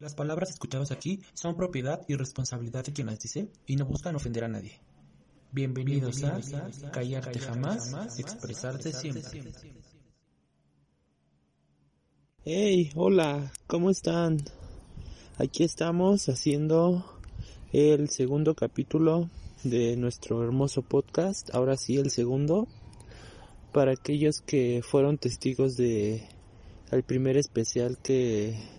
Las palabras escuchadas aquí son propiedad y responsabilidad de quien las dice y no buscan ofender a nadie. Bienvenidos, a, Callarte jamás, expresarte siempre. Hey, hola, ¿cómo están? Aquí estamos haciendo el segundo capítulo de nuestro hermoso podcast, ahora sí el segundo, para aquellos que fueron testigos de el primer especial que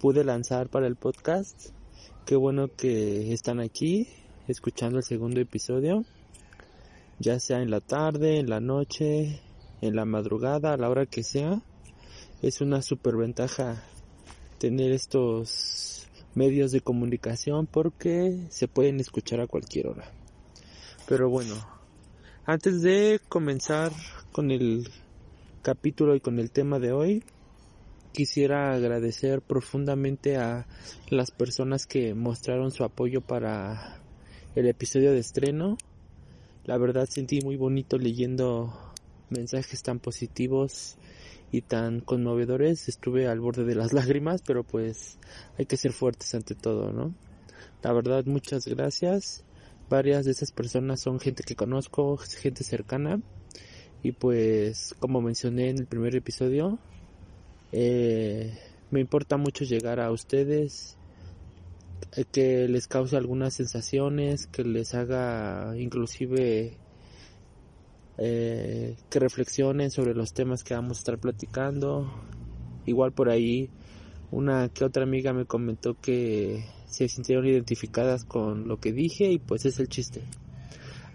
pude lanzar para el podcast. Qué bueno que están aquí escuchando el segundo episodio, ya sea en la tarde, en la noche, en la madrugada, a la hora que sea. Es una super ventaja tener estos medios de comunicación porque se pueden escuchar a cualquier hora. Pero bueno, antes de comenzar con el capítulo y con el tema de hoy, quisiera agradecer profundamente a las personas que mostraron su apoyo para el episodio de estreno. La verdad sentí muy bonito leyendo mensajes tan positivos y tan conmovedores. Estuve al borde de las lágrimas, pero pues hay que ser fuertes ante todo, ¿no? La verdad, muchas gracias. Varias de esas personas son gente que conozco, gente cercana. Y pues, como mencioné en el primer episodio, eh, me importa mucho llegar a ustedes, eh, que les cause algunas sensaciones, que les haga inclusive eh, que reflexionen sobre los temas que vamos a estar platicando. Igual por ahí una que otra amiga me comentó que se sintieron identificadas con lo que dije y pues es el chiste.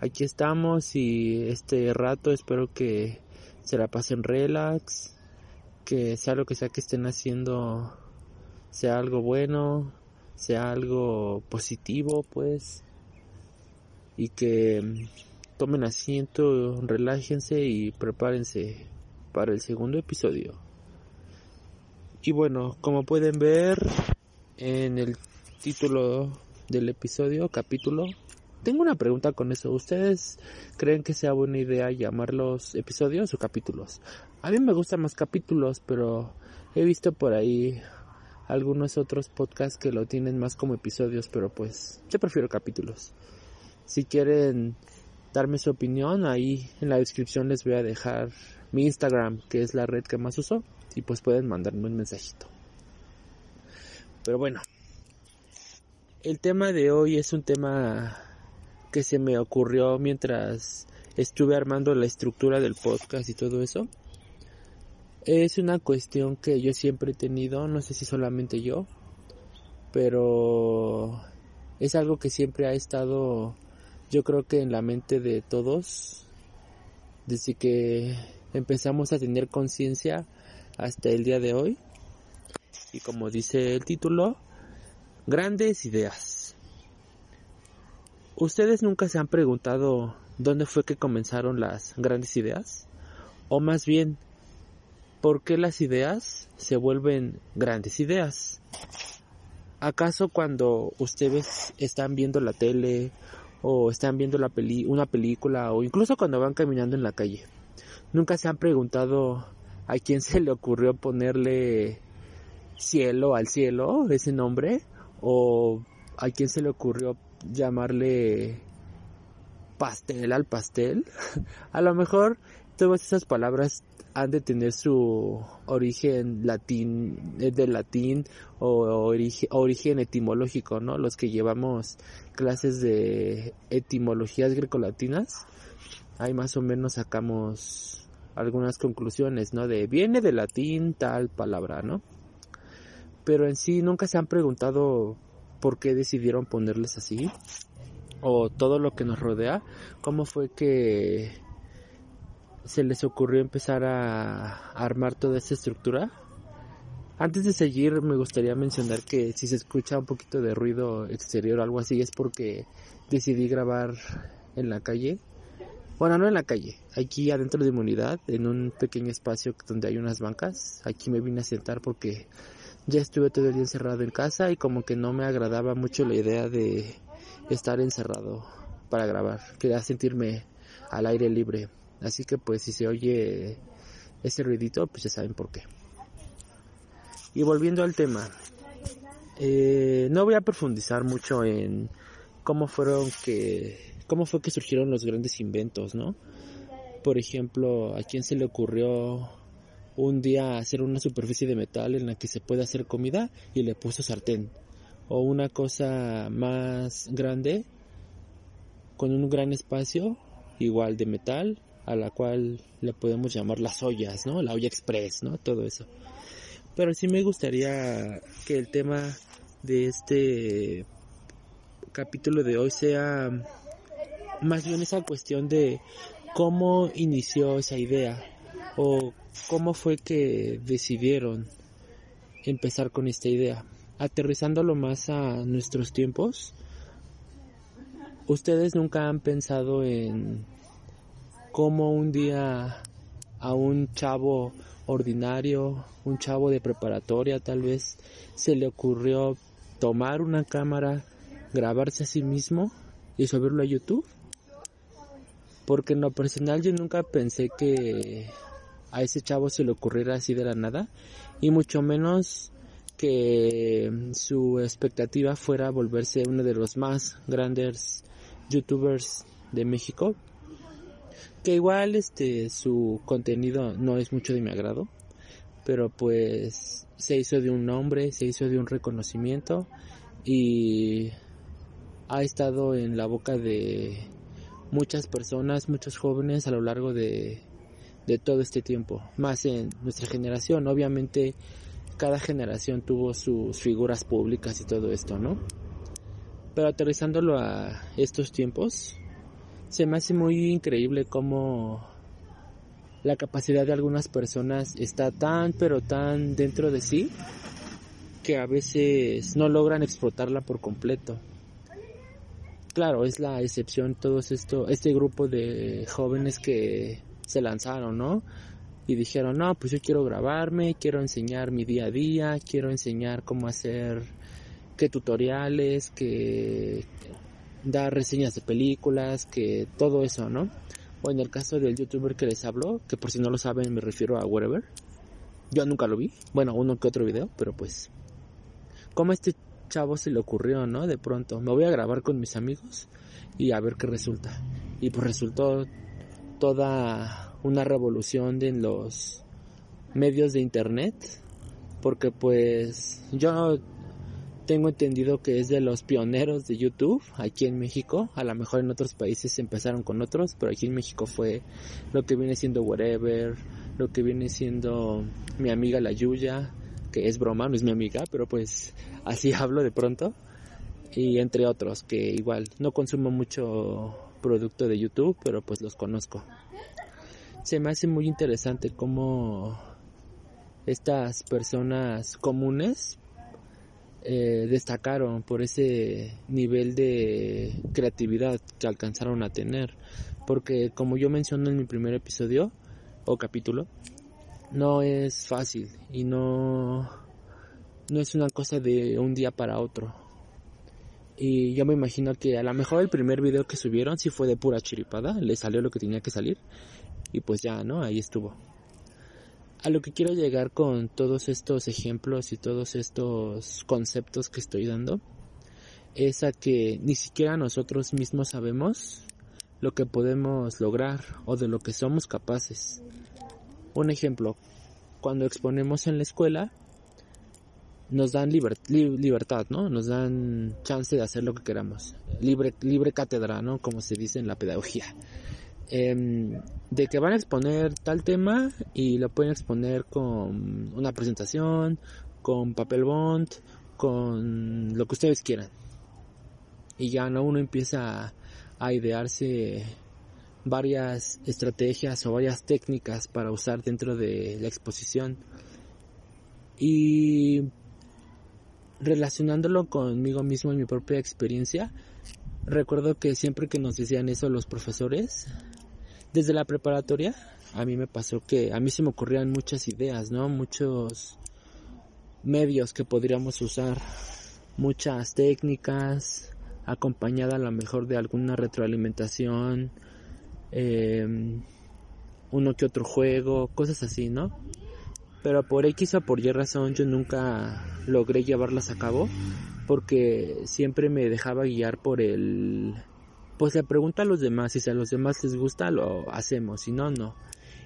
Aquí estamos y este rato espero que se la pasen relax, que sea lo que sea que estén haciendo, sea algo bueno, sea algo positivo, pues, y que tomen asiento, relájense y prepárense para el segundo episodio. Y bueno, como pueden ver en el título del episodio, capítulo, tengo una pregunta con eso. ¿Ustedes creen que sea buena idea llamarlos episodios o capítulos? A mí me gustan más capítulos, pero he visto por ahí algunos otros podcasts que lo tienen más como episodios, pero pues yo prefiero capítulos. Si quieren darme su opinión, ahí en la descripción les voy a dejar mi Instagram, que es la red que más uso, y pues pueden mandarme un mensajito. Pero bueno, el tema de hoy es un tema que se me ocurrió mientras estuve armando la estructura del podcast y todo eso. Es una cuestión que yo siempre he tenido, no sé si solamente yo, pero es algo que siempre ha estado, yo creo que en la mente de todos, desde que empezamos a tener conciencia hasta el día de hoy. Y como dice el título, grandes ideas. ¿Ustedes nunca se han preguntado dónde fue que comenzaron las grandes ideas? O más bien, ¿Por qué las ideas se vuelven grandes ideas? ¿Acaso cuando ustedes están viendo la tele o están viendo la peli una película o incluso cuando van caminando en la calle, nunca se han preguntado a quién se le ocurrió ponerle cielo al cielo, ese nombre, o a quién se le ocurrió llamarle pastel al pastel? a lo mejor todas esas palabras han de tener su origen latín, eh, de latín o origen, etimológico, ¿no? Los que llevamos clases de etimologías grecolatinas, ahí más o menos sacamos algunas conclusiones, ¿no? De viene de latín tal palabra, ¿no? Pero en sí nunca se han preguntado por qué decidieron ponerles así o todo lo que nos rodea, cómo fue que se les ocurrió empezar a, armar toda esa estructura. Antes de seguir me gustaría mencionar que si se escucha un poquito de ruido exterior o algo así es porque decidí grabar en la calle. Bueno, no en la calle, aquí adentro de mi en un pequeño espacio donde hay unas bancas. Aquí me vine a sentar porque ya estuve todo el día encerrado en casa y como que no me agradaba mucho la idea de estar encerrado para grabar. Quería sentirme al aire libre. Así que pues si se oye ese ruidito, pues ya saben por qué. Y volviendo al tema, Eh, no voy a profundizar mucho en cómo fueron que, cómo fue que surgieron los grandes inventos, ¿no? Por ejemplo, a quién se le ocurrió un día hacer una superficie de metal en la que se puede hacer comida y le puso sartén. O una cosa más grande con un gran espacio igual de metal a la cual le podemos llamar las ollas, ¿no? La olla express, ¿no? Todo eso. Pero sí me gustaría que el tema de este capítulo de hoy sea más bien esa cuestión de cómo inició esa idea o cómo fue que decidieron empezar con esta idea. Aterrizándolo más a nuestros tiempos, ¿ustedes nunca han pensado en cómo un día a un chavo ordinario, un chavo de preparatoria tal vez, se le ocurrió tomar una cámara, grabarse a sí mismo y subirlo a YouTube? Porque en lo personal yo nunca pensé que a ese chavo se le ocurriera así de la nada y mucho menos que su expectativa fuera volverse uno de los más grandes youtubers de México que igual este su contenido no es mucho de mi agrado pero pues se hizo de un nombre se hizo de un reconocimiento y ha estado en la boca de muchas personas muchos jóvenes a lo largo de de todo este tiempo, más en nuestra generación. Obviamente cada generación tuvo sus figuras públicas y todo esto, ¿no? Pero aterrizándolo a estos tiempos, se me hace muy increíble cómo la capacidad de algunas personas está tan pero tan dentro de sí que a veces no logran explotarla por completo. Claro, es la excepción todos esto, este grupo de jóvenes que se lanzaron, ¿no? Y dijeron, no, pues yo quiero grabarme, quiero enseñar mi día a día, quiero enseñar cómo hacer qué tutoriales, que dar reseñas de películas, que todo eso, ¿no? O en el caso del youtuber que les habló, que por si no lo saben me refiero a Whatever. Yo nunca lo vi, bueno, uno que otro video, pero pues... ¿Cómo a este chavo se le ocurrió, no? De pronto, me voy a grabar con mis amigos y a ver qué resulta. Y pues resultó toda una revolución en los medios de internet porque pues yo tengo entendido que es de los pioneros de YouTube aquí en México. A lo mejor en otros países empezaron con otros, pero aquí en México fue lo que viene siendo Whatever, lo que viene siendo mi amiga la Yuya, que es broma, no es mi amiga, pero pues así hablo de pronto. Y entre otros, que igual no consumo mucho producto de YouTube, pero pues los conozco. Se me hace muy interesante cómo estas personas comunes eh, destacaron por ese nivel de creatividad que alcanzaron a tener. Porque como yo menciono en mi primer episodio o capítulo, no es fácil y no, no es una cosa de un día para otro y yo me imagino que a lo mejor el primer video que subieron sí fue de pura chiripada, le salió lo que tenía que salir. Y pues ya, ¿no? Ahí estuvo. A lo que quiero llegar con todos estos ejemplos y todos estos conceptos que estoy dando es a que ni siquiera nosotros mismos sabemos lo que podemos lograr o de lo que somos capaces. Un ejemplo, cuando exponemos en la escuela, nos dan libertad, ¿no? Nos dan chance de hacer lo que queramos. Libre, libre cátedra, ¿no? Como se dice en la pedagogía. Em, de que van a exponer tal tema y lo pueden exponer con una presentación, con papel bond, con lo que ustedes quieran. Y ya no uno empieza a, idearse varias estrategias o varias técnicas para usar dentro de la exposición. Y relacionándolo conmigo mismo en mi propia experiencia, recuerdo que siempre que nos decían eso los profesores, desde la preparatoria, a mí me pasó que a mí se me ocurrían muchas ideas, ¿no? Muchos medios que podríamos usar, muchas técnicas, acompañada a lo mejor de alguna retroalimentación, eh, uno que otro juego, cosas así, ¿no? pero por X o por Y razón yo nunca logré llevarlas a cabo porque siempre me dejaba guiar por el pues le pregunto a los demás y si a los demás les gusta lo hacemos si no no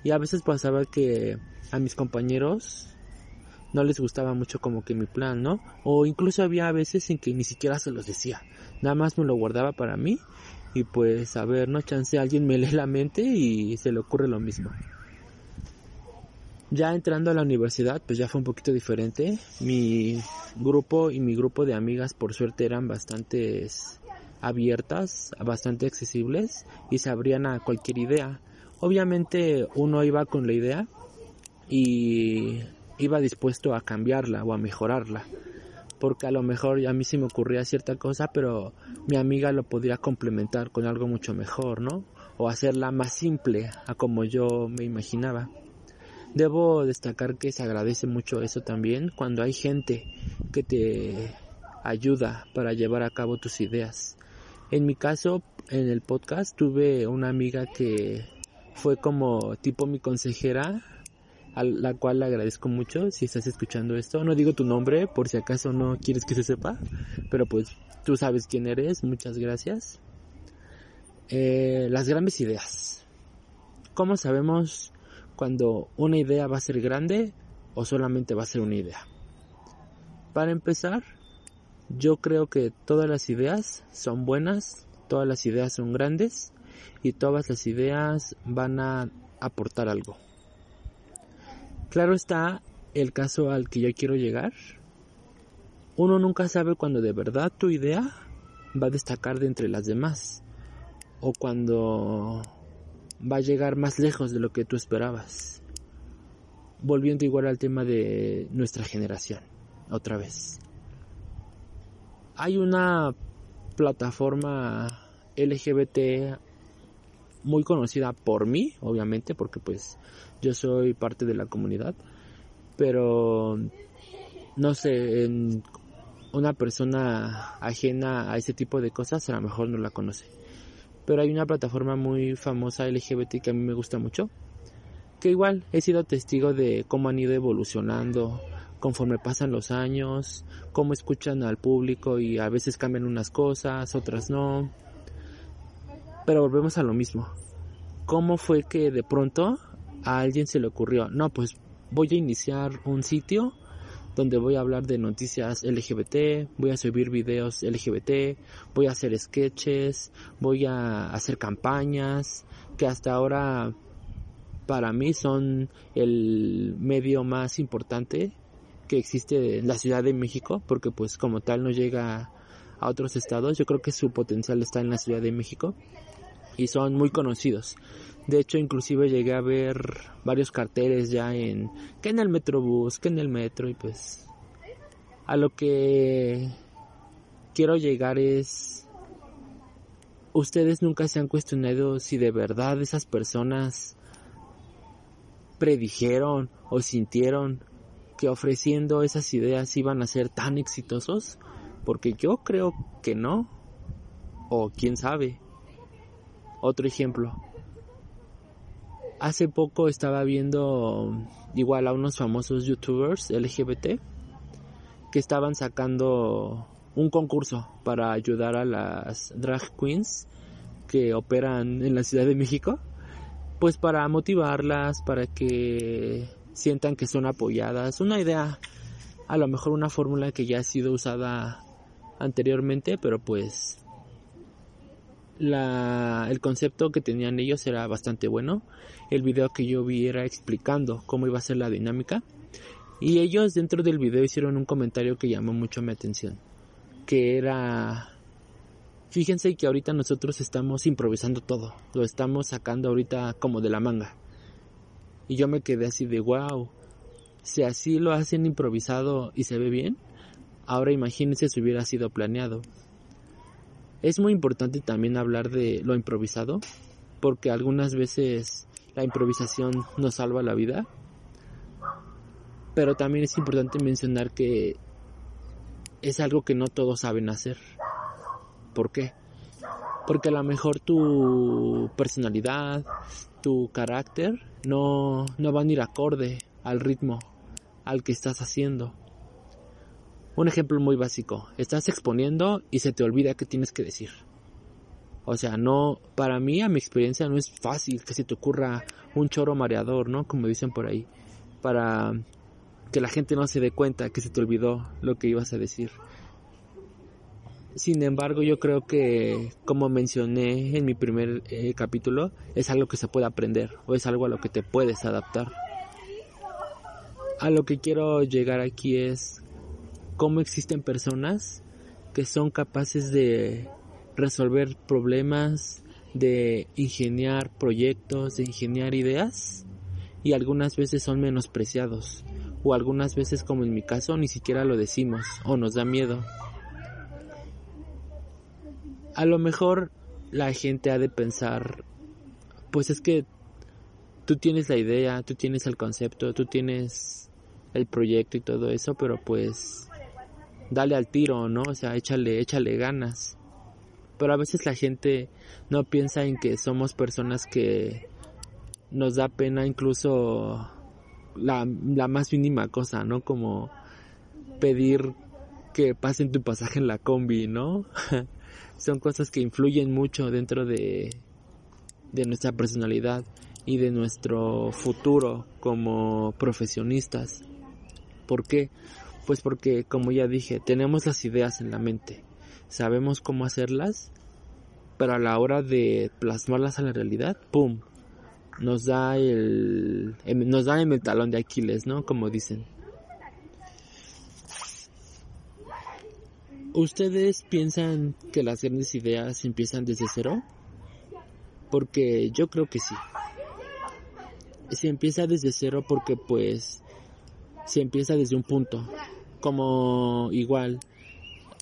y a veces pasaba que a mis compañeros no les gustaba mucho como que mi plan, ¿no? O incluso había veces en que ni siquiera se los decía, nada más me lo guardaba para mí y pues a ver, no chance alguien me lee la mente y se le ocurre lo mismo. Ya entrando a la universidad, pues ya fue un poquito diferente. Mi grupo y mi grupo de amigas, por suerte, eran bastante abiertas, bastante accesibles y se abrían a cualquier idea. Obviamente uno iba con la idea y iba dispuesto a cambiarla o a mejorarla. Porque a lo mejor a mí se me ocurría cierta cosa, pero mi amiga lo podría complementar con algo mucho mejor, ¿no? O hacerla más simple a como yo me imaginaba. Debo destacar que se agradece mucho eso también cuando hay gente que te ayuda para llevar a cabo tus ideas. En mi caso, en el podcast tuve una amiga que fue como tipo mi consejera, a la cual le agradezco mucho si estás escuchando esto. No digo tu nombre por si acaso no quieres que se sepa, pero pues tú sabes quién eres, muchas gracias. Eh, las grandes ideas. ¿Cómo sabemos cuando una idea va a ser grande o solamente va a ser una idea. Para empezar, yo creo que todas las ideas son buenas, todas las ideas son grandes y todas las ideas van a aportar algo. Claro está el caso al que yo quiero llegar. Uno nunca sabe cuando de verdad tu idea va a destacar de entre las demás o cuando va a llegar más lejos de lo que tú esperabas. Volviendo igual al tema de nuestra generación, otra vez. Hay una plataforma LGBT muy conocida por mí, obviamente, porque pues yo soy parte de la comunidad, pero no sé, en una persona ajena a ese tipo de cosas a lo mejor no la conoce. Pero hay una plataforma muy famosa LGBT que a mí me gusta mucho, que igual he sido testigo de cómo han ido evolucionando conforme pasan los años, cómo escuchan al público y a veces cambian unas cosas, otras no. Pero volvemos a lo mismo. ¿Cómo fue que de pronto a alguien se le ocurrió, no, pues voy a iniciar un sitio donde voy a hablar de noticias LGBT, voy a subir videos LGBT, voy a hacer sketches, voy a hacer campañas, que hasta ahora para mí son el medio más importante existe en la Ciudad de México, porque pues como tal no llega a otros estados, yo creo que su potencial está en la Ciudad de México y son muy conocidos. De hecho, inclusive llegué a ver varios carteles ya en que en el Metrobús, que en el metro y pues a lo que quiero llegar es ustedes nunca se han cuestionado si de verdad esas personas predijeron o sintieron que ofreciendo esas ideas iban a ser tan exitosos porque yo creo que no. O quién sabe. Otro ejemplo. Hace poco estaba viendo igual a unos famosos youtubers LGBT que estaban sacando un concurso para ayudar a las drag queens que operan en la Ciudad de México, pues para motivarlas, para que sientan que son apoyadas. Una idea, a lo mejor una fórmula que ya ha sido usada anteriormente, pero pues la, el concepto que tenían ellos era bastante bueno. El video que yo vi era explicando cómo iba a ser la dinámica. Y ellos dentro del video hicieron un comentario que llamó mucho mi atención. Que era... Fíjense que ahorita nosotros estamos improvisando todo. Lo estamos sacando ahorita como de la manga. Y yo me quedé así de wow. Si así lo hacen improvisado y se ve bien, ahora imagínense si hubiera sido planeado. Es muy importante también hablar de lo improvisado, porque algunas veces la improvisación nos salva la vida. Pero también es importante mencionar que es algo que no todos saben hacer. ¿Por qué? Porque a lo mejor tu personalidad, tu carácter no, no van a ir acorde al ritmo al que estás haciendo. Un ejemplo muy básico, estás exponiendo y se te olvida qué tienes que decir. O sea, no, para mí, a mi experiencia, no es fácil que se te ocurra un choro mareador, ¿no? Como dicen por ahí. Para que la gente no se dé cuenta que se te olvidó lo que ibas a decir. Sin embargo, yo creo que, como mencioné en mi primer eh, capítulo, es algo que se puede aprender o es algo a lo que te puedes adaptar. A lo que quiero llegar aquí es cómo existen personas que son capaces de resolver problemas, de ingeniar proyectos, de ingeniar ideas y algunas veces son menospreciados o algunas veces como en mi caso ni siquiera lo decimos o nos da miedo. A lo mejor la gente ha de pensar, pues es que tú tienes la idea, tú tienes el concepto, tú tienes el proyecto y todo eso, pero pues dale al tiro, ¿no? O sea, échale, échale ganas. Pero a veces la gente no piensa en que somos personas que nos da pena incluso la, la más mínima cosa, ¿no? Como pedir que pasen tu pasaje en la combi, ¿no? Son cosas que influyen mucho dentro de, de nuestra personalidad y de nuestro futuro como profesionistas. ¿Por qué? Pues porque, como ya dije, tenemos las ideas en la mente, sabemos cómo hacerlas, pero a la hora de plasmarlas a la realidad, ¡pum! Nos da el, nos da el talón de Aquiles, ¿no? Como dicen. ¿Ustedes piensan que las grandes ideas empiezan desde cero? Porque yo creo que sí. Se empieza desde cero porque pues se empieza desde un punto. Como igual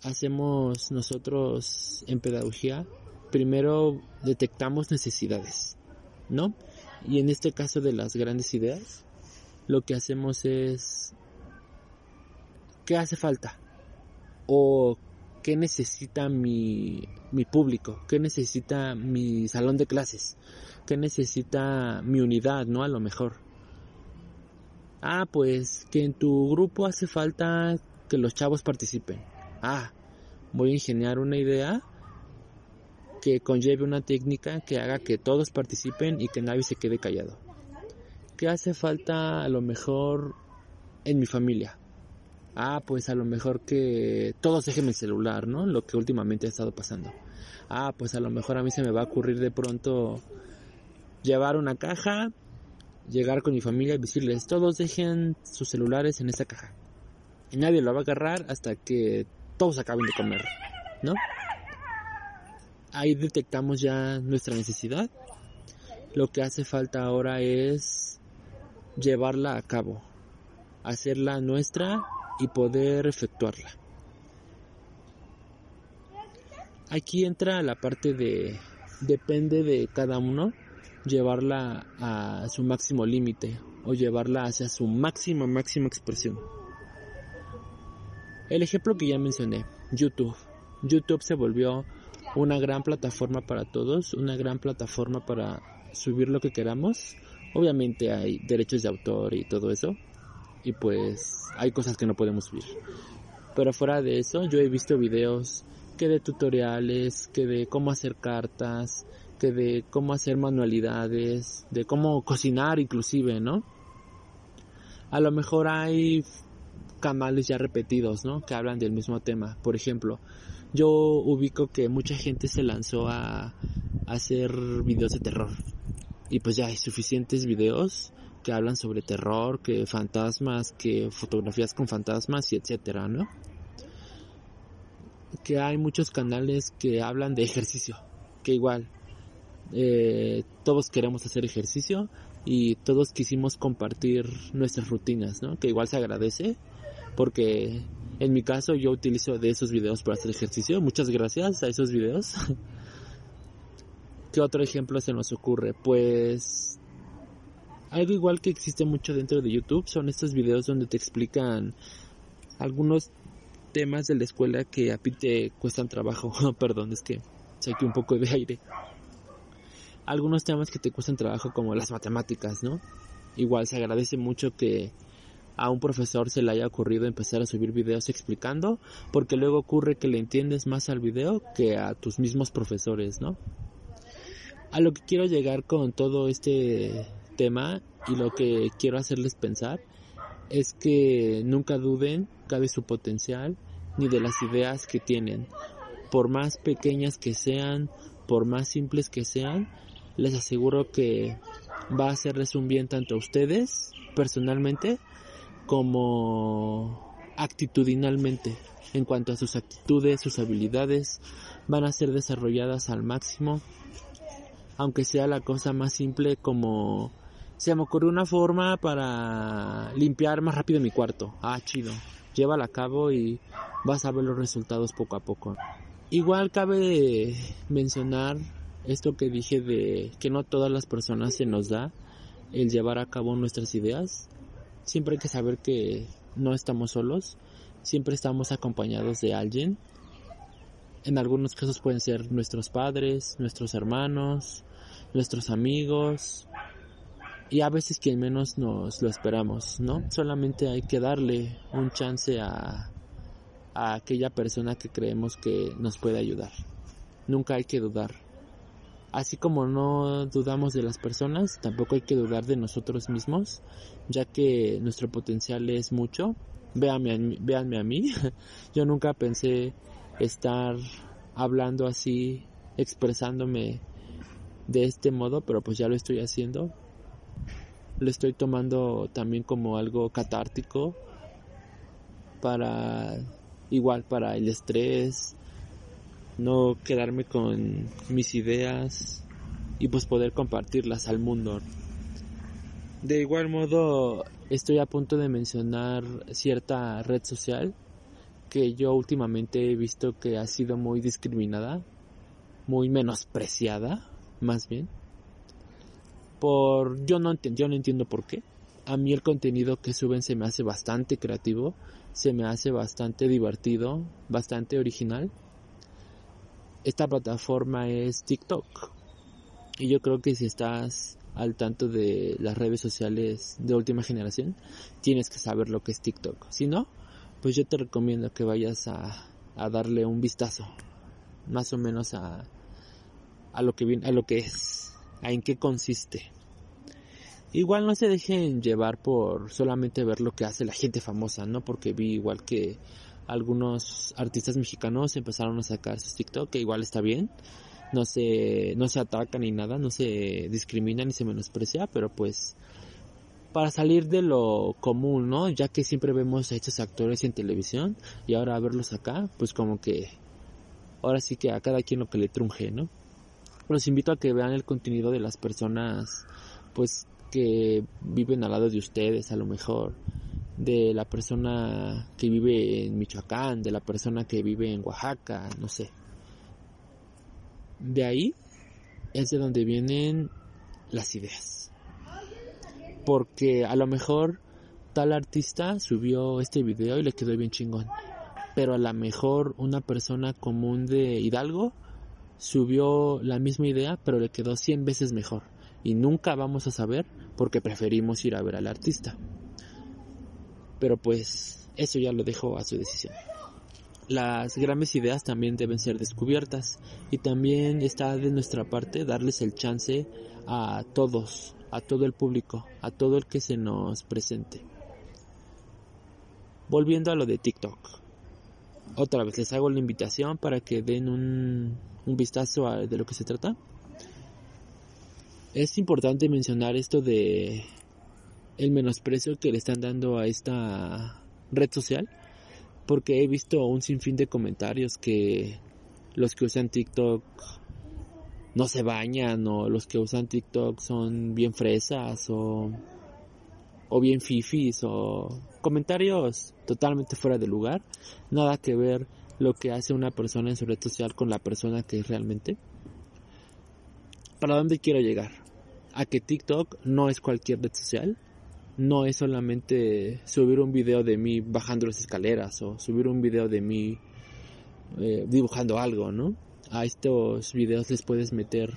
hacemos nosotros en pedagogía, primero detectamos necesidades, ¿no? Y en este caso de las grandes ideas, lo que hacemos es ¿qué hace falta? O qué necesita mi, mi público, qué necesita mi salón de clases, qué necesita mi unidad, ¿no? A lo mejor. Ah, pues que en tu grupo hace falta que los chavos participen. Ah, voy a ingeniar una idea que conlleve una técnica que haga que todos participen y que nadie se quede callado. ¿Qué hace falta a lo mejor en mi familia? Ah, pues a lo mejor que todos dejen el celular, ¿no? Lo que últimamente ha estado pasando. Ah, pues a lo mejor a mí se me va a ocurrir de pronto llevar una caja llegar con mi familia y decirles, todos dejen sus celulares en esta caja. Y nadie lo va a agarrar hasta que todos acaben de comer, ¿no? Ahí detectamos ya nuestra necesidad. Lo que hace falta ahora es llevarla a cabo, hacerla nuestra y poder efectuarla. Aquí entra la parte de depende de cada uno llevarla a su máximo límite o llevarla hacia su máxima, máxima expresión. El ejemplo que ya mencioné, YouTube. YouTube se volvió una gran plataforma para todos, una gran plataforma para subir lo que queramos. Obviamente hay derechos de autor y todo eso. Y pues hay cosas que no podemos subir. Pero fuera de eso, yo he visto videos que de tutoriales, que de cómo hacer cartas, de cómo hacer manualidades, de cómo cocinar inclusive, ¿no? A lo mejor hay canales ya repetidos, ¿no? Que hablan del mismo tema. Por ejemplo, yo ubico que mucha gente se lanzó a, hacer videos de terror. Y pues ya hay suficientes videos que hablan sobre terror, que fantasmas, que fotografías con fantasmas y etcétera, ¿no? Que hay muchos canales que hablan de ejercicio, que igual eh, todos queremos hacer ejercicio y todos quisimos compartir nuestras rutinas, ¿no? Que igual se agradece porque en mi caso yo utilizo de esos videos para hacer ejercicio. Muchas gracias a esos videos. ¿Qué otro ejemplo se nos ocurre? Pues algo igual que existe mucho dentro de YouTube son estos videos donde te explican algunos temas de la escuela que a ti te cuestan trabajo. Perdón, es que saqué un poco de aire algunos temas que te cuestan trabajo como las matemáticas, ¿no? Igual se agradece mucho que a un profesor se le haya ocurrido empezar a subir videos explicando, porque luego ocurre que le entiendes más al video que a tus mismos profesores, ¿no? A lo que quiero llegar con todo este tema y lo que quiero hacerles pensar es que nunca duden de su potencial ni de las ideas que tienen. Por más pequeñas que sean, por más simples que sean, les aseguro que va a hacerles un bien tanto a ustedes personalmente como actitudinalmente. En cuanto a sus actitudes, sus habilidades van a ser desarrolladas al máximo, aunque sea la cosa más simple como se me ocurrió una forma para limpiar más rápido mi cuarto. Ah, chido. Llévala a cabo y vas a ver los resultados poco a poco. Igual cabe mencionar esto que dije de que no todas las personas se nos da el llevar a cabo nuestras ideas. Siempre hay que saber que no estamos solos, siempre estamos acompañados de alguien. En algunos casos pueden ser nuestros padres, nuestros hermanos, nuestros amigos, y a veces quien menos nos lo esperamos, ¿no? Solamente hay que darle un chance a, a aquella persona que creemos que nos puede ayudar. Nunca hay que dudar. Así como no dudamos de las personas, tampoco hay que dudar de nosotros mismos, ya que nuestro potencial es mucho. Véanme, véanme a mí. Yo nunca pensé estar hablando así, expresándome de este modo, pero pues ya lo estoy haciendo lo estoy tomando también como algo catártico para igual para el estrés, no quedarme con mis ideas y pues poder compartirlas al mundo. De igual modo, estoy a punto de mencionar cierta red social que yo últimamente he visto que ha sido muy discriminada, muy menospreciada, más bien por yo no entiendo, no entiendo por qué. A mí el contenido que suben se me hace bastante creativo, se me hace bastante divertido, bastante original. Esta plataforma es TikTok. Y yo creo que si estás al tanto de las redes sociales de última generación, tienes que saber lo que es TikTok. Si no, pues yo te recomiendo que vayas a, a darle un vistazo, más o menos a, a lo que viene, a lo que es en qué consiste. Igual no se dejen llevar por solamente ver lo que hace la gente famosa, ¿no? Porque vi igual que algunos artistas mexicanos empezaron a sacar sus TikTok, que igual está bien. No se, no se atacan ni nada, no se discrimina ni se menosprecia, pero pues para salir de lo común, ¿no? Ya que siempre vemos a estos actores en televisión y ahora verlos acá, pues como que ahora sí que a cada quien lo que le trunje, ¿no? Los invito a que vean el contenido de las personas pues que viven al lado de ustedes a lo mejor de la persona que vive en Michoacán, de la persona que vive en Oaxaca, no sé. De ahí es de donde vienen las ideas. Porque a lo mejor tal artista subió este video y le quedó bien chingón. Pero a lo mejor una persona común de Hidalgo subió la misma idea, pero le quedó 100 veces mejor. Y nunca vamos a saber porque preferimos ir a ver al artista. Pero pues eso ya lo dejo a su decisión. Las grandes ideas también deben ser descubiertas y también está de nuestra parte darles el chance a todos, a todo el público, a todo el que se nos presente. Volviendo a lo de TikTok. Otra vez les hago la invitación para que den un un vistazo a de lo que se trata. Es importante mencionar esto de el menosprecio que le están dando a esta red social porque he visto un sinfín de comentarios que los que usan TikTok no se bañan o los que usan TikTok son bien fresas o o bien fifis o comentarios totalmente fuera de lugar, nada que ver lo que hace una persona en su red social con la persona que es realmente. ¿Para dónde quiero llegar? A que TikTok no es cualquier red social, no es solamente subir un video de mí bajando las escaleras o subir un video de mí eh, dibujando algo, ¿no? A estos videos les puedes meter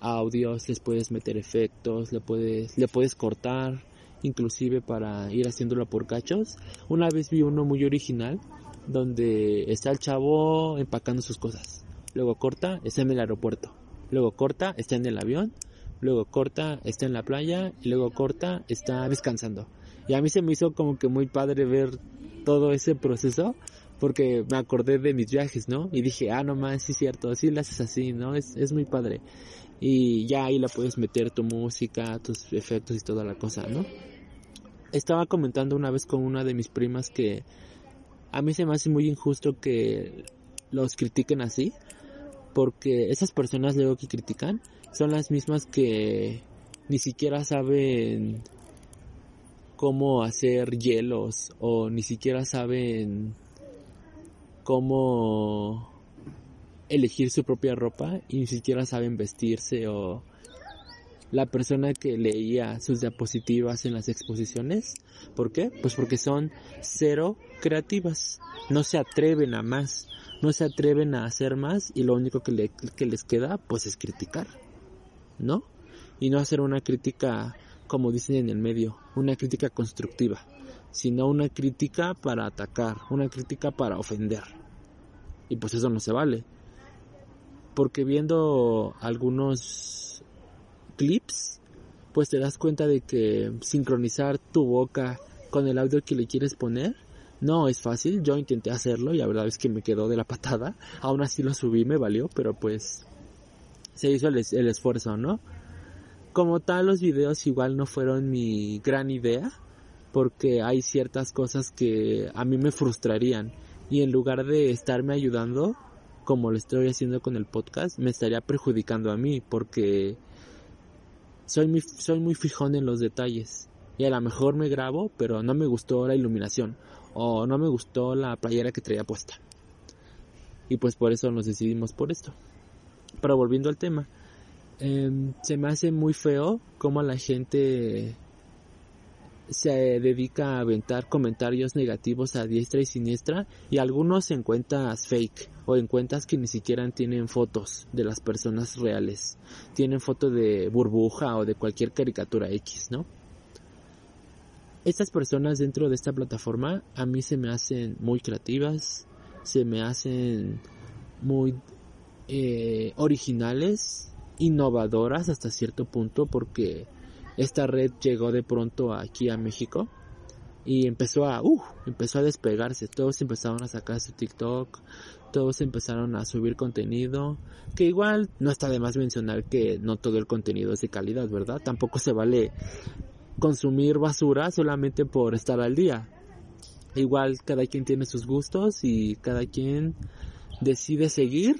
audios, les puedes meter efectos, le puedes, le puedes cortar inclusive para ir haciéndolo por cachos. Una vez vi uno muy original donde está el chavo empacando sus cosas. Luego corta, está en el aeropuerto. Luego corta, está en el avión. Luego corta, está en la playa. Y luego corta, está descansando. Y a mí se me hizo como que muy padre ver todo ese proceso porque me acordé de mis viajes, ¿no? Y dije, ah, no más, sí es cierto, sí lo haces así, ¿no? Es, es muy padre. Y ya ahí la puedes meter tu música, tus efectos y toda la cosa, ¿no? Estaba comentando una vez con una de mis primas que a mí se me hace muy injusto que los critiquen así, porque esas personas luego que critican son las mismas que ni siquiera saben cómo hacer hielos o ni siquiera saben cómo elegir su propia ropa y ni siquiera saben vestirse o la persona que leía sus diapositivas en las exposiciones. ¿Por qué? Pues porque son cero creativas. No se atreven a más. No se atreven a hacer más y lo único que, que les queda pues es criticar. ¿No? Y no hacer una crítica como dicen en el medio, una crítica constructiva, sino una crítica para atacar, una crítica para ofender. Y pues eso no se vale. Porque viendo algunos clips, pues te das cuenta de que sincronizar tu boca con el audio que le quieres poner no es fácil. Yo intenté hacerlo y la verdad es que me quedó de la patada. Aún así lo subí, me valió, pero pues se hizo el, el esfuerzo, ¿no? Como tal, los videos igual no fueron mi gran idea, porque hay ciertas cosas que a mí me frustrarían y en lugar de estarme ayudando, como lo estoy haciendo con el podcast, me estaría perjudicando a mí porque soy muy, fijón en los detalles. Y a lo mejor me grabo, pero no me gustó la iluminación o no me gustó la playera que traía puesta. Y pues por eso nos decidimos por esto. Pero volviendo al tema, em, se me hace muy feo como la gente se dedica a aventar comentarios negativos a diestra y siniestra y algunos en cuentas fake o en cuentas que ni siquiera tienen fotos de las personas reales. Tienen foto de burbuja o de cualquier caricatura X, ¿no? Estas personas dentro de esta plataforma a mí se me hacen muy creativas, se me hacen muy eh, originales, innovadoras hasta cierto punto porque esta red llegó de pronto aquí a México y empezó a, uh, empezó a despegarse. Todos empezaron a sacar su TikTok, todos empezaron a subir contenido, que igual no está de más mencionar que no todo el contenido es de calidad, ¿verdad? Tampoco se vale consumir basura solamente por estar al día. Igual cada quien tiene sus gustos y cada quien decide seguir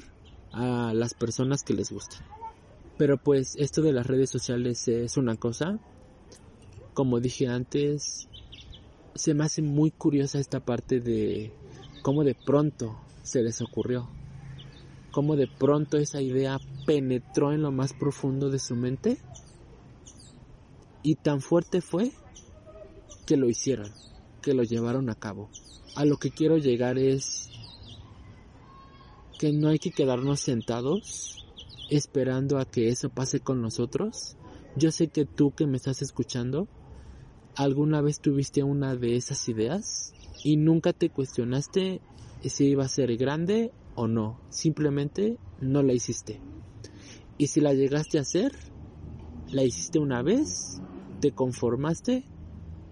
a las personas que les gustan. Pero pues esto de las redes sociales es una cosa. Como dije antes, se me hace muy curiosa esta parte de cómo de pronto se les ocurrió. Cómo de pronto esa idea penetró en lo más profundo de su mente. Y tan fuerte fue que lo hicieron, que lo llevaron a cabo. A lo que quiero llegar es que no hay que quedarnos sentados esperando a que eso pase con nosotros. Yo sé que tú que me estás escuchando, alguna vez tuviste una de esas ideas y nunca te cuestionaste si iba a ser grande o no. Simplemente no la hiciste. Y si la llegaste a hacer, la hiciste una vez, te conformaste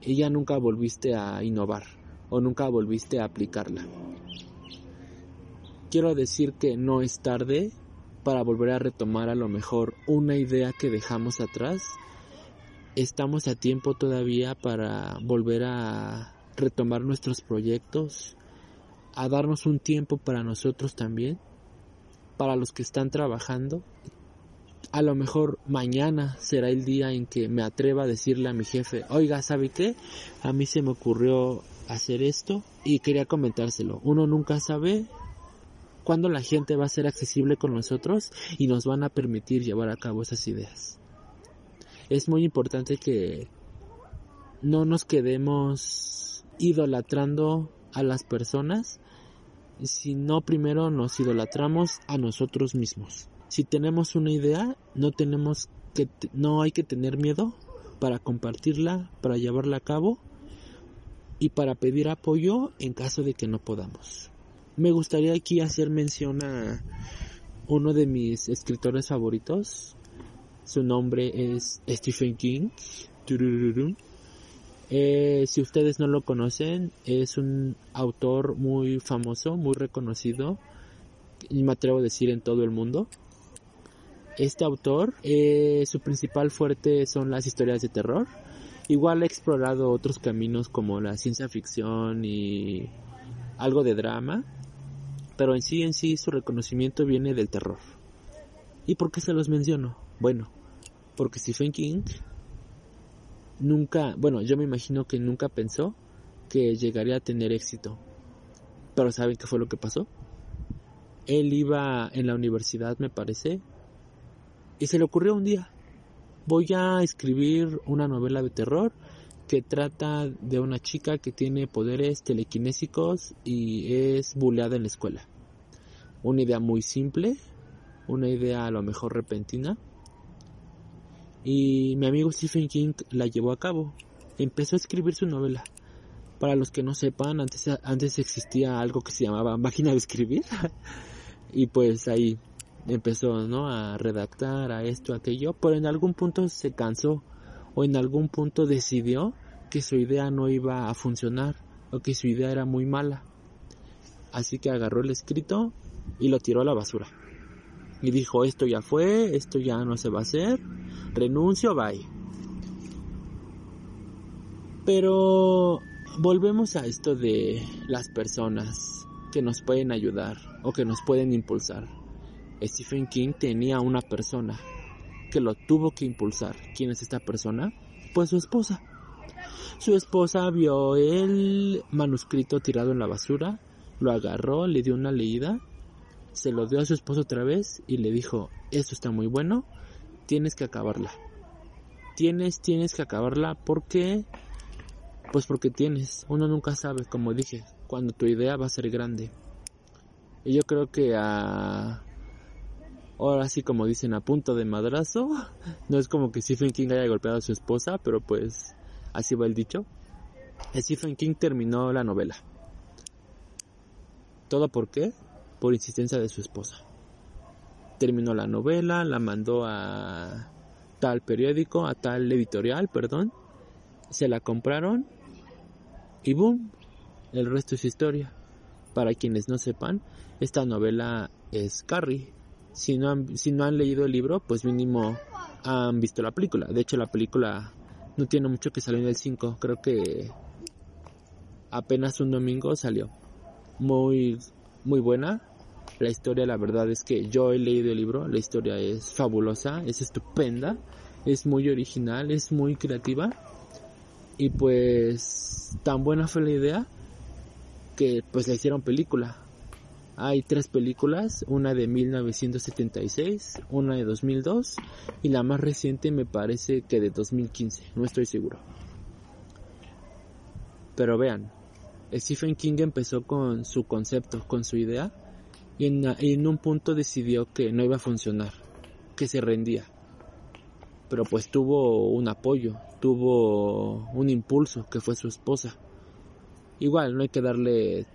y ya nunca volviste a innovar o nunca volviste a aplicarla. Quiero decir que no es tarde para volver a retomar a lo mejor una idea que dejamos atrás. Estamos a tiempo todavía para volver a retomar nuestros proyectos, a darnos un tiempo para nosotros también, para los que están trabajando. A lo mejor mañana será el día en que me atreva a decirle a mi jefe, oiga, ¿sabe qué? A mí se me ocurrió hacer esto y quería comentárselo. Uno nunca sabe cuándo la gente va a ser accesible con nosotros y nos van a permitir llevar a cabo esas ideas. Es muy importante que no nos quedemos idolatrando a las personas, sino primero nos idolatramos a nosotros mismos. Si tenemos una idea, no tenemos que no hay que tener miedo para compartirla, para llevarla a cabo y para pedir apoyo en caso de que no podamos. Me gustaría aquí hacer mención a uno de mis escritores favoritos. Su nombre es Stephen King. Eh, si ustedes no lo conocen, es un autor muy famoso, muy reconocido, y me atrevo a decir en todo el mundo. Este autor, eh, su principal fuerte son las historias de terror. Igual ha explorado otros caminos como la ciencia ficción y algo de drama, pero en sí en sí su reconocimiento viene del terror. ¿Y por qué se los menciono? Bueno, porque Stephen King nunca, bueno, yo me imagino que nunca pensó que llegaría a tener éxito. Pero ¿saben qué fue lo que pasó? Él iba en la universidad, me parece, y se le ocurrió un día, voy a escribir una novela de terror que trata de una chica que tiene poderes telequinésicos y es buleada en la escuela. Una idea muy simple, una idea a lo mejor repentina, y mi amigo Stephen King la llevó a cabo. Empezó a escribir su novela. Para los que no sepan, antes, antes existía algo que se llamaba máquina de escribir. y pues ahí empezó, ¿no? A redactar, a esto, a aquello. Pero en algún punto se cansó. O en algún punto decidió que su idea no iba a funcionar. O que su idea era muy mala. Así que agarró el escrito y lo tiró a la basura. Y dijo, esto ya fue, esto ya no se va a hacer renuncio, bye. Pero volvemos a esto de las personas que nos pueden ayudar o que nos pueden impulsar. Stephen King tenía una persona que lo tuvo que impulsar. ¿Quién es esta persona? Pues su esposa. Su esposa vio el manuscrito tirado en la basura, lo agarró, le dio una leída, se lo dio a su esposo otra vez y le dijo, esto está muy bueno, tienes que acabarla. Tienes, tienes que acabarla porque, pues porque tienes. Uno nunca sabe, como dije, cuando tu idea va a ser grande. Y yo creo que a, ahora sí como dicen, a punto de madrazo, no es como que Stephen King haya golpeado a su esposa, pero pues así va el dicho. Stephen King terminó la novela. ¿Todo por qué? Por insistencia de su esposa terminó la novela, la mandó a tal periódico, a tal editorial, perdón, se la compraron y boom, el resto es historia. Para quienes no sepan, esta novela es Carrie. Si no han, si no han leído el libro, pues mínimo han visto la película. De hecho, la película no tiene mucho que salió en el 5. Creo que apenas un domingo salió. Muy, muy buena. La historia, la verdad es que yo he leído el libro, la historia es fabulosa, es estupenda, es muy original, es muy creativa. Y pues tan buena fue la idea que pues la hicieron película. Hay tres películas, una de 1976, una de 2002 y la más reciente me parece que de 2015, no estoy seguro. Pero vean, Stephen King empezó con su concepto, con su idea y en, un punto decidió que no iba a funcionar, que se rendía. Pero pues tuvo un apoyo, tuvo un impulso que fue su esposa. Igual no hay que darle,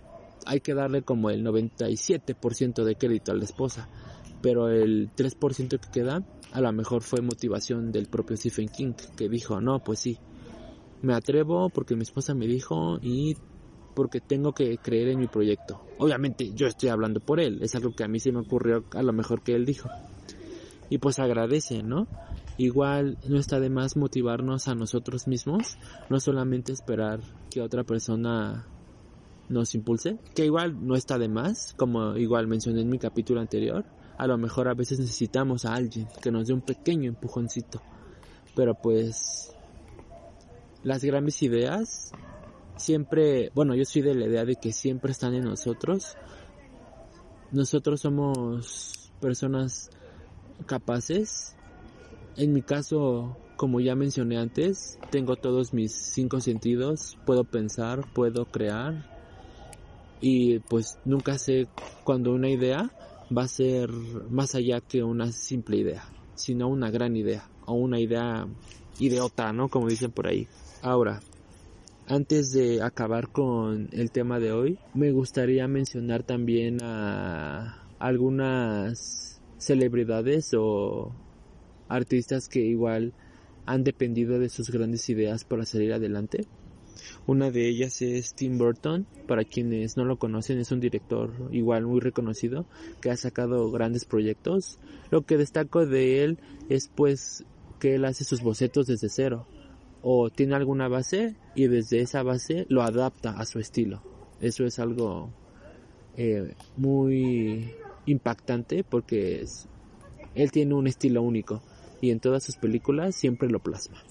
hay que darle como el 97% de crédito a la esposa, pero el 3% que queda a lo mejor fue motivación del propio Stephen King que dijo, no, pues sí, me atrevo porque mi esposa me dijo y porque tengo que creer en mi proyecto. Obviamente yo estoy hablando por él, es algo que a mí se me ocurrió a lo mejor que él dijo. Y pues agradece, ¿no? Igual no está de más motivarnos a nosotros mismos, no solamente esperar que otra persona nos impulse, que igual no está de más, como igual mencioné en mi capítulo anterior, a lo mejor a veces necesitamos a alguien que nos dé un pequeño empujoncito, pero pues las grandes ideas siempre, bueno, yo soy de la idea de que siempre están en nosotros. Nosotros somos personas capaces. En mi caso, como ya mencioné antes, tengo todos mis cinco sentidos, puedo pensar, puedo crear y pues nunca sé cuando una idea va a ser más allá que una simple idea, sino una gran idea o una idea idiota, ¿no? Como dicen por ahí. Ahora, antes de acabar con el tema de hoy, me gustaría mencionar también a algunas celebridades o artistas que igual han dependido de sus grandes ideas para salir adelante. Una de ellas es Tim Burton, para quienes no lo conocen es un director igual muy reconocido que ha sacado grandes proyectos. Lo que destaco de él es pues que él hace sus bocetos desde cero o tiene alguna base y desde esa base lo adapta a su estilo. Eso es algo eh, muy impactante porque él tiene un estilo único y en todas sus películas siempre lo plasma.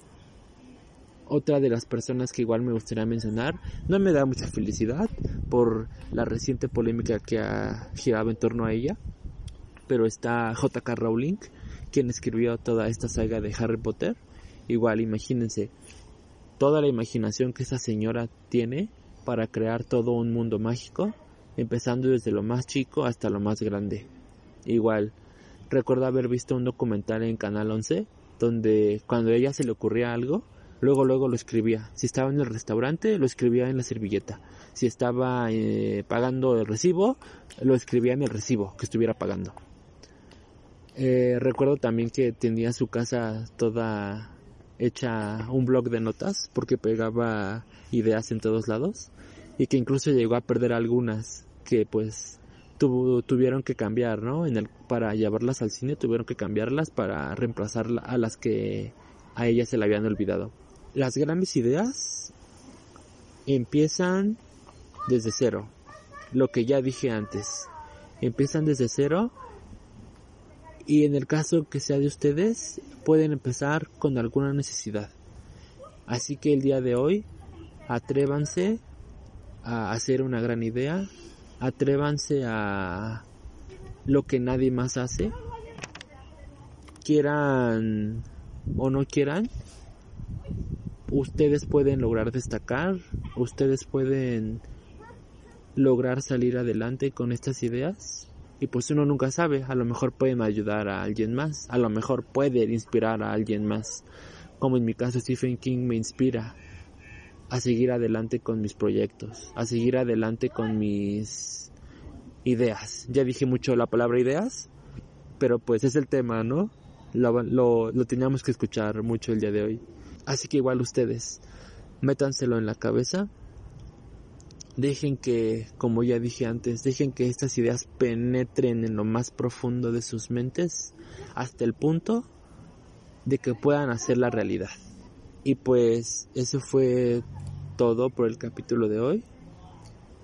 Otra de las personas que igual me gustaría mencionar, no me da mucha felicidad por la reciente polémica que ha girado en torno a ella, pero está J.K. Rowling, quien escribió toda esta saga de Harry Potter. Igual, imagínense, toda la imaginación que esa señora tiene para crear todo un mundo mágico, empezando desde lo más chico hasta lo más grande. Igual, recuerdo haber visto un documental en Canal 11 donde cuando a ella se le ocurría algo, luego luego lo escribía. Si estaba en el restaurante, lo escribía en la servilleta. Si estaba eh, pagando el recibo, lo escribía en el recibo que estuviera pagando. Eh, recuerdo también que tenía su casa toda hecha un blog de notas porque pegaba ideas en todos lados y que incluso llegó a perder algunas que pues tuvieron que cambiar, ¿no? Para llevarlas al cine tuvieron que cambiarlas para reemplazar a las que a ella se le habían olvidado. Las grandes ideas empiezan desde cero. Lo que ya dije antes. Empiezan desde cero y en el caso que sea de ustedes pueden empezar con alguna necesidad. Así que el día de hoy atrévanse a hacer una gran idea, atrévanse a lo que nadie más hace, quieran o no quieran, ustedes pueden lograr destacar, ustedes pueden lograr salir adelante con estas ideas y pues uno nunca sabe, a lo mejor pueden ayudar a alguien más, a lo mejor puede inspirar a alguien más, como en mi caso Stephen King me inspira a seguir adelante con mis proyectos, a seguir adelante con mis ideas. Ya dije mucho la palabra ideas, pero pues es el tema, ¿no? Lo, lo, lo teníamos que escuchar mucho el día de hoy. Así que igual ustedes, métanselo en la cabeza. Dejen que, como ya dije antes, dejen que estas ideas penetren en lo más profundo de sus mentes hasta el punto de que puedan hacer la realidad. Y pues eso fue todo por el capítulo de hoy.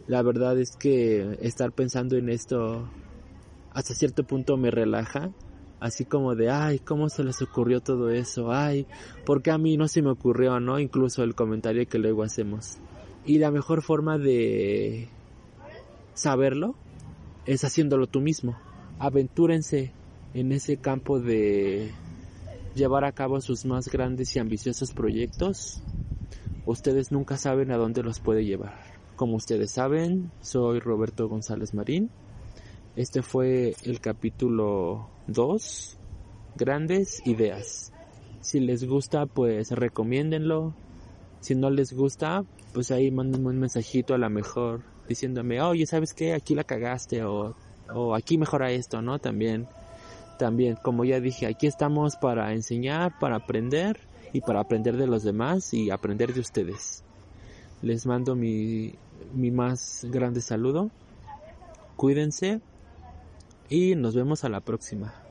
La verdad es que estar pensando en esto hasta cierto punto me relaja. Así como de, ay, ¿cómo se les ocurrió todo eso? Ay, ¿por qué a mí no se me ocurrió, no? Incluso el comentario que luego hacemos. Y la mejor forma de saberlo es haciéndolo tú mismo. Aventúrense en ese campo de llevar a cabo sus más grandes y ambiciosos proyectos ustedes nunca saben a dónde los puede llevar. Como ustedes saben, soy Roberto González Marín. Este fue el capítulo 2, Grandes Ideas. Si les gusta, pues recomiéndenlo. Si no les gusta, pues ahí mándenme un mensajito a la mejor diciéndome, oye, ¿sabes qué? Aquí la cagaste o, o aquí mejora esto, ¿no? También, también, como ya dije, aquí estamos para enseñar, para aprender y para aprender de los demás y aprender de ustedes. Les mando mi, mi más grande saludo. Cuídense y nos vemos a la próxima.